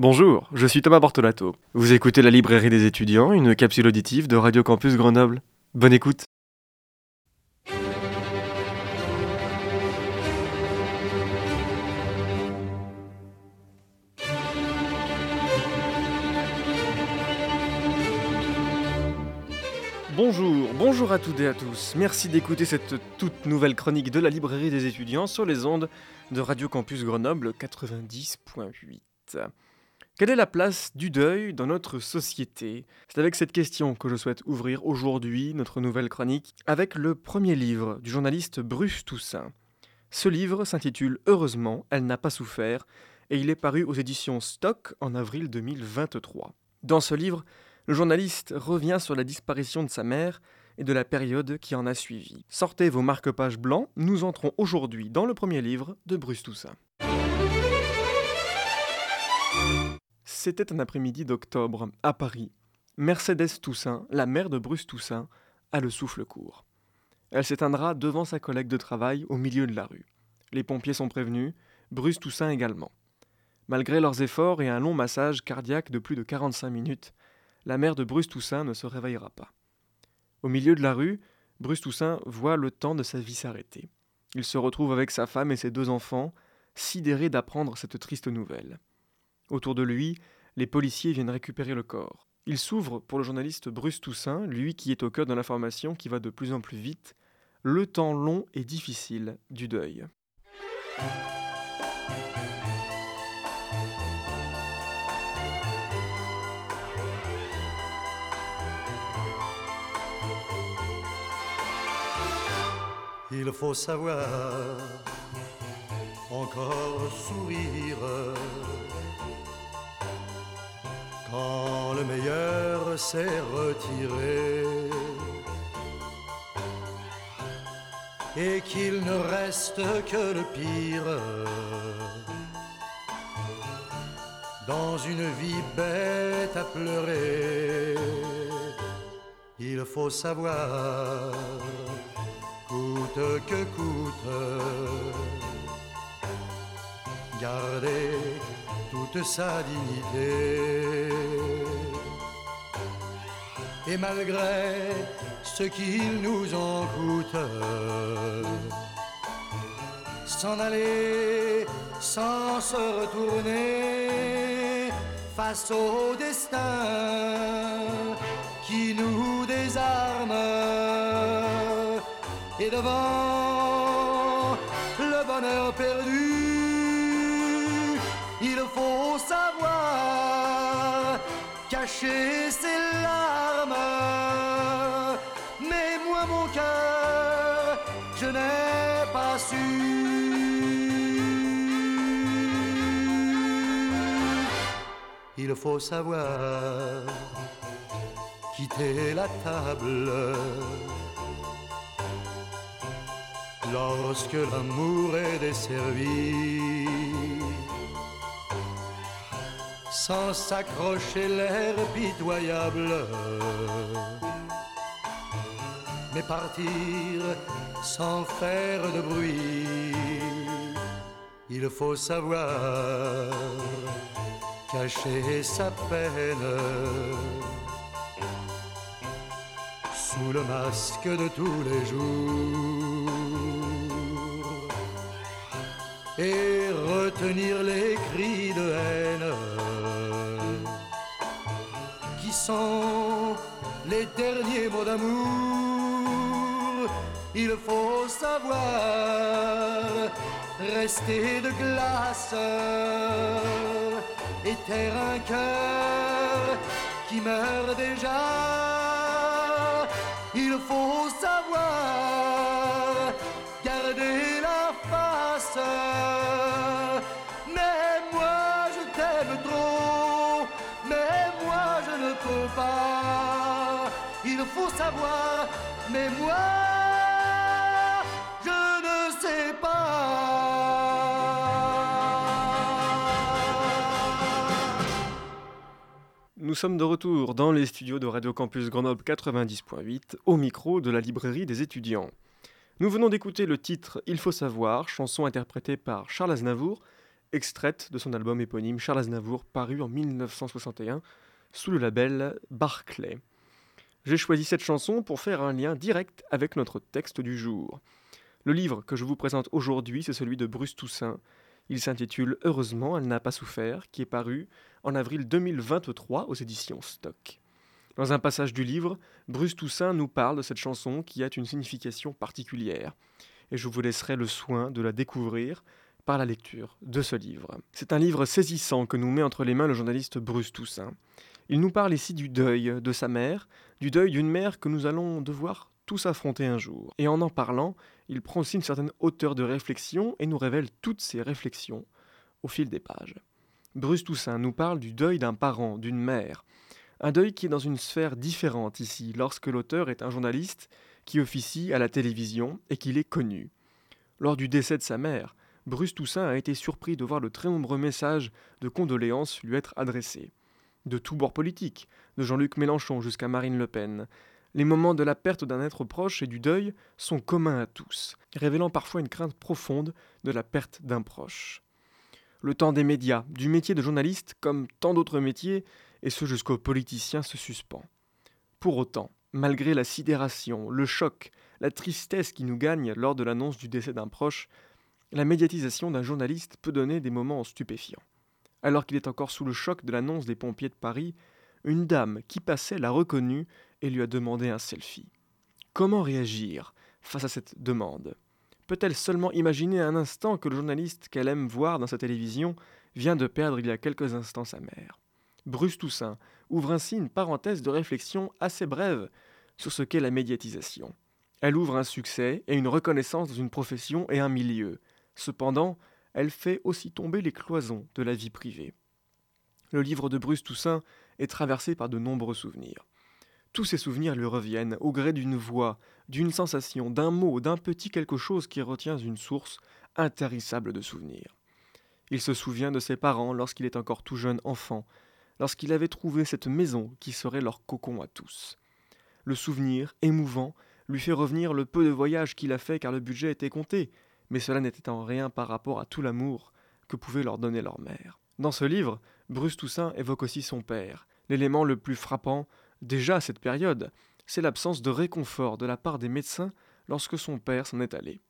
Bonjour, je suis Thomas Bortolato. Vous écoutez la librairie des étudiants, une capsule auditive de Radio Campus Grenoble. Bonne écoute. Bonjour, bonjour à toutes et à tous. Merci d'écouter cette toute nouvelle chronique de la librairie des étudiants sur les ondes de Radio Campus Grenoble 90.8. Quelle est la place du deuil dans notre société? C'est avec cette question que je souhaite ouvrir aujourd'hui notre nouvelle chronique avec le premier livre du journaliste Bruce Toussaint. Ce livre s'intitule Heureusement, elle n'a pas souffert et il est paru aux éditions Stock en avril 2023. Dans ce livre, le journaliste revient sur la disparition de sa mère et de la période qui en a suivi. Sortez vos marque-pages blancs, nous entrons aujourd'hui dans le premier livre de Bruce Toussaint. C'était un après-midi d'octobre, à Paris. Mercedes Toussaint, la mère de Bruce Toussaint, a le souffle court. Elle s'éteindra devant sa collègue de travail au milieu de la rue. Les pompiers sont prévenus, Bruce Toussaint également. Malgré leurs efforts et un long massage cardiaque de plus de 45 minutes, la mère de Bruce Toussaint ne se réveillera pas. Au milieu de la rue, Bruce Toussaint voit le temps de sa vie s'arrêter. Il se retrouve avec sa femme et ses deux enfants, sidérés d'apprendre cette triste nouvelle. Autour de lui, les policiers viennent récupérer le corps. Il s'ouvre pour le journaliste Bruce Toussaint, lui qui est au cœur de l'information qui va de plus en plus vite, le temps long et difficile du deuil. Il faut savoir encore sourire quand le meilleur s'est retiré et qu'il ne reste que le pire dans une vie bête à pleurer. Il faut savoir coûte que coûte. Toute sa dignité. Et malgré ce qu'il nous en coûte, s'en aller sans se retourner face au destin qui nous désarme et devant le bonheur perdu, cacher ses larmes. Mais moi, mon cœur, je n'ai pas su. Il faut savoir quitter la table lorsque l'amour est desservi. Sans s'accrocher l'air pitoyable, mais partir sans faire de bruit. Il faut savoir cacher sa peine. Sous le masque de tous les jours. Et retenir les cris de haine qui les derniers mots d'amour. Il faut savoir rester de glace et taire un cœur qui meurt déjà. Il faut savoir Nous sommes de retour dans les studios de Radio Campus Grenoble 90.8 au micro de la librairie des étudiants. Nous venons d'écouter le titre Il faut savoir, chanson interprétée par Charles Aznavour extraite de son album éponyme Charles Aznavour, paru en 1961 sous le label Barclay. J'ai choisi cette chanson pour faire un lien direct avec notre texte du jour. Le livre que je vous présente aujourd'hui, c'est celui de Bruce Toussaint. Il s'intitule Heureusement, elle n'a pas souffert, qui est paru en avril 2023 aux éditions Stock. Dans un passage du livre, Bruce Toussaint nous parle de cette chanson qui a une signification particulière, et je vous laisserai le soin de la découvrir par la lecture de ce livre. C'est un livre saisissant que nous met entre les mains le journaliste Bruce Toussaint. Il nous parle ici du deuil de sa mère, du deuil d'une mère que nous allons devoir tous affronter un jour. Et en en parlant, il prend aussi une certaine hauteur de réflexion et nous révèle toutes ses réflexions au fil des pages. Bruce Toussaint nous parle du deuil d'un parent, d'une mère, un deuil qui est dans une sphère différente ici, lorsque l'auteur est un journaliste qui officie à la télévision et qu'il est connu. Lors du décès de sa mère, Bruce Toussaint a été surpris de voir de très nombreux messages de condoléances lui être adressés. De tous bords politiques, de Jean-Luc Mélenchon jusqu'à Marine Le Pen. Les moments de la perte d'un être proche et du deuil sont communs à tous, révélant parfois une crainte profonde de la perte d'un proche. Le temps des médias, du métier de journaliste comme tant d'autres métiers, et ce jusqu'aux politiciens se suspend. Pour autant, malgré la sidération, le choc, la tristesse qui nous gagne lors de l'annonce du décès d'un proche, la médiatisation d'un journaliste peut donner des moments stupéfiants. Alors qu'il est encore sous le choc de l'annonce des pompiers de Paris, une dame qui passait l'a reconnu et lui a demandé un selfie. Comment réagir face à cette demande? Peut-elle seulement imaginer un instant que le journaliste qu'elle aime voir dans sa télévision vient de perdre il y a quelques instants sa mère? Bruce Toussaint ouvre ainsi une parenthèse de réflexion assez brève sur ce qu'est la médiatisation. Elle ouvre un succès et une reconnaissance dans une profession et un milieu. Cependant, elle fait aussi tomber les cloisons de la vie privée. Le livre de Bruce Toussaint est traversé par de nombreux souvenirs. Tous ces souvenirs lui reviennent au gré d'une voix, d'une sensation, d'un mot, d'un petit quelque chose qui retient une source intarissable de souvenirs. Il se souvient de ses parents lorsqu'il est encore tout jeune enfant, lorsqu'il avait trouvé cette maison qui serait leur cocon à tous. Le souvenir, émouvant, lui fait revenir le peu de voyages qu'il a fait car le budget était compté, mais cela n'était en rien par rapport à tout l'amour que pouvait leur donner leur mère. Dans ce livre, Bruce Toussaint évoque aussi son père. L'élément le plus frappant, déjà à cette période, c'est l'absence de réconfort de la part des médecins lorsque son père s'en est allé.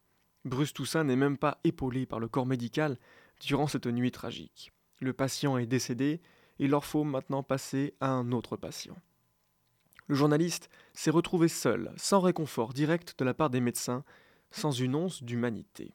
Bruce Toussaint n'est même pas épaulé par le corps médical durant cette nuit tragique. Le patient est décédé il leur faut maintenant passer à un autre patient. Le journaliste s'est retrouvé seul, sans réconfort direct de la part des médecins, sans une once d'humanité.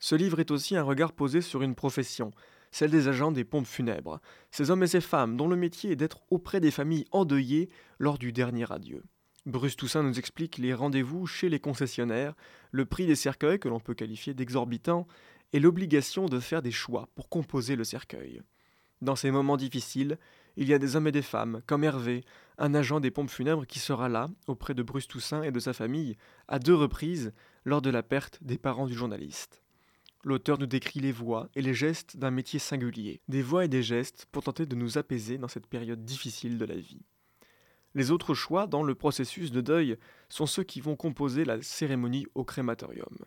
Ce livre est aussi un regard posé sur une profession, celle des agents des pompes funèbres, ces hommes et ces femmes dont le métier est d'être auprès des familles endeuillées lors du dernier adieu. Bruce Toussaint nous explique les rendez-vous chez les concessionnaires, le prix des cercueils que l'on peut qualifier d'exorbitant, et l'obligation de faire des choix pour composer le cercueil. Dans ces moments difficiles, il y a des hommes et des femmes, comme Hervé, un agent des pompes funèbres qui sera là, auprès de Bruce Toussaint et de sa famille, à deux reprises, lors de la perte des parents du journaliste. L'auteur nous décrit les voix et les gestes d'un métier singulier, des voix et des gestes pour tenter de nous apaiser dans cette période difficile de la vie. Les autres choix dans le processus de deuil sont ceux qui vont composer la cérémonie au crématorium.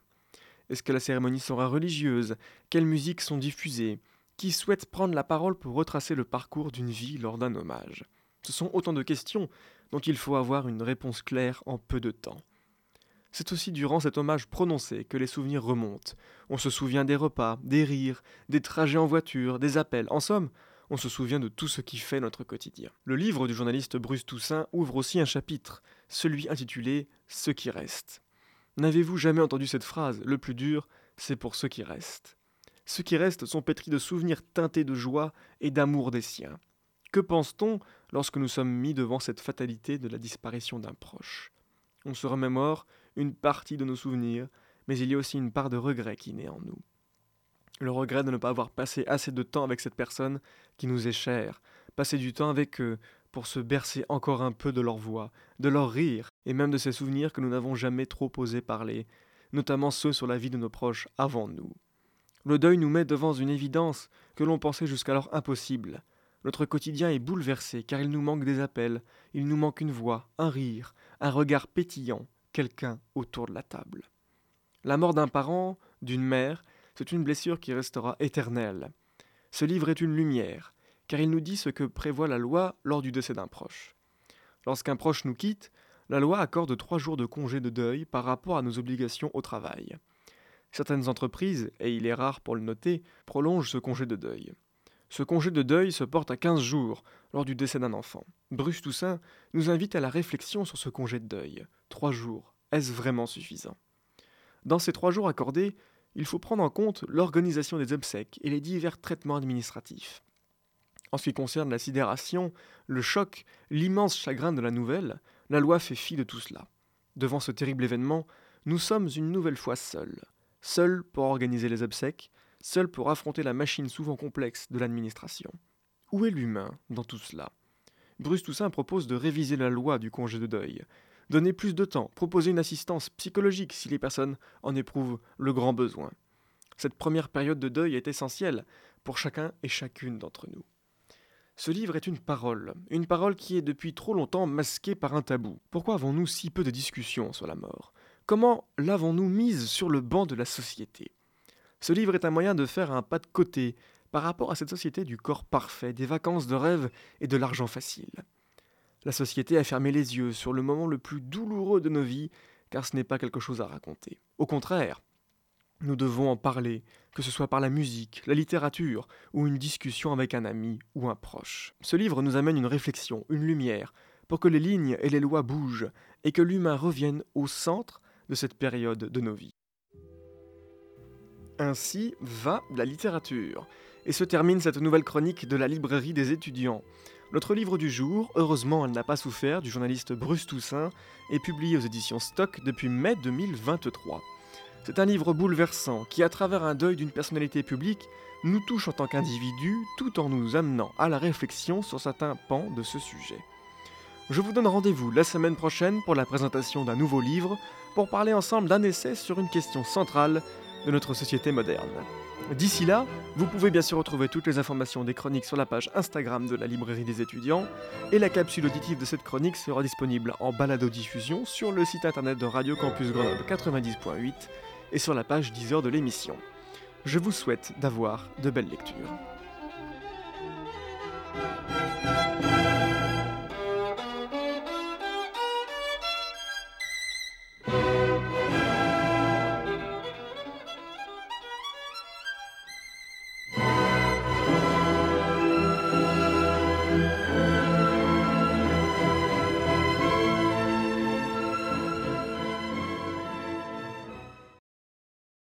Est-ce que la cérémonie sera religieuse? Quelles musiques sont diffusées? Qui souhaite prendre la parole pour retracer le parcours d'une vie lors d'un hommage Ce sont autant de questions dont il faut avoir une réponse claire en peu de temps. C'est aussi durant cet hommage prononcé que les souvenirs remontent. On se souvient des repas, des rires, des trajets en voiture, des appels. En somme, on se souvient de tout ce qui fait notre quotidien. Le livre du journaliste Bruce Toussaint ouvre aussi un chapitre, celui intitulé Ce qui reste. N'avez-vous jamais entendu cette phrase Le plus dur, c'est pour ceux qui restent. Ceux qui restent sont pétris de souvenirs teintés de joie et d'amour des siens. Que pense-t-on lorsque nous sommes mis devant cette fatalité de la disparition d'un proche? On se remémore une partie de nos souvenirs, mais il y a aussi une part de regret qui naît en nous. Le regret de ne pas avoir passé assez de temps avec cette personne qui nous est chère, passer du temps avec eux pour se bercer encore un peu de leur voix, de leur rire, et même de ces souvenirs que nous n'avons jamais trop osé parler, notamment ceux sur la vie de nos proches avant nous. Le deuil nous met devant une évidence que l'on pensait jusqu'alors impossible. Notre quotidien est bouleversé car il nous manque des appels, il nous manque une voix, un rire, un regard pétillant, quelqu'un autour de la table. La mort d'un parent, d'une mère, c'est une blessure qui restera éternelle. Ce livre est une lumière, car il nous dit ce que prévoit la loi lors du décès d'un proche. Lorsqu'un proche nous quitte, la loi accorde trois jours de congé de deuil par rapport à nos obligations au travail. Certaines entreprises, et il est rare pour le noter, prolongent ce congé de deuil. Ce congé de deuil se porte à 15 jours lors du décès d'un enfant. Bruce Toussaint nous invite à la réflexion sur ce congé de deuil. Trois jours, est-ce vraiment suffisant? Dans ces trois jours accordés, il faut prendre en compte l'organisation des obsèques et les divers traitements administratifs. En ce qui concerne la sidération, le choc, l'immense chagrin de la nouvelle, la loi fait fi de tout cela. Devant ce terrible événement, nous sommes une nouvelle fois seuls. Seuls pour organiser les obsèques, seuls pour affronter la machine souvent complexe de l'administration. Où est l'humain dans tout cela? Bruce Toussaint propose de réviser la loi du congé de deuil, donner plus de temps, proposer une assistance psychologique si les personnes en éprouvent le grand besoin. Cette première période de deuil est essentielle pour chacun et chacune d'entre nous. Ce livre est une parole, une parole qui est depuis trop longtemps masquée par un tabou. Pourquoi avons-nous si peu de discussions sur la mort? Comment l'avons-nous mise sur le banc de la société? Ce livre est un moyen de faire un pas de côté par rapport à cette société du corps parfait, des vacances de rêve et de l'argent facile. La société a fermé les yeux sur le moment le plus douloureux de nos vies, car ce n'est pas quelque chose à raconter. Au contraire, nous devons en parler, que ce soit par la musique, la littérature ou une discussion avec un ami ou un proche. Ce livre nous amène une réflexion, une lumière, pour que les lignes et les lois bougent et que l'humain revienne au centre de cette période de nos vies. Ainsi va la littérature. Et se termine cette nouvelle chronique de la librairie des étudiants. Notre livre du jour, heureusement elle n'a pas souffert, du journaliste Bruce Toussaint, est publié aux éditions Stock depuis mai 2023. C'est un livre bouleversant qui, à travers un deuil d'une personnalité publique, nous touche en tant qu'individu tout en nous amenant à la réflexion sur certains pans de ce sujet. Je vous donne rendez-vous la semaine prochaine pour la présentation d'un nouveau livre pour parler ensemble d'un essai sur une question centrale de notre société moderne. D'ici là, vous pouvez bien sûr retrouver toutes les informations des chroniques sur la page Instagram de la librairie des étudiants, et la capsule auditive de cette chronique sera disponible en balado-diffusion sur le site internet de Radio Campus Grenoble 90.8 et sur la page 10 heures de l'émission. Je vous souhaite d'avoir de belles lectures.